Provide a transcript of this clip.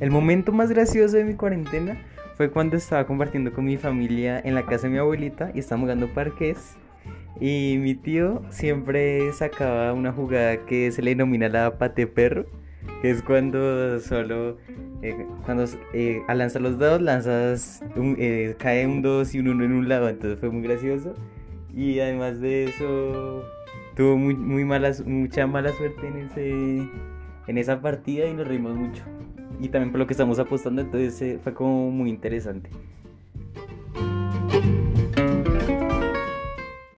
El momento más gracioso de mi cuarentena fue cuando estaba compartiendo con mi familia en la casa de mi abuelita y estábamos jugando parques. Y mi tío siempre sacaba una jugada que se le denomina la pate perro, que es cuando solo, eh, cuando eh, al lanzar los dados, lanzas, eh, cae un 2 y un 1 en un lado, entonces fue muy gracioso. Y además de eso, tuvo muy, muy mala, mucha mala suerte en, ese, en esa partida y nos reímos mucho. Y también por lo que estamos apostando, entonces fue como muy interesante.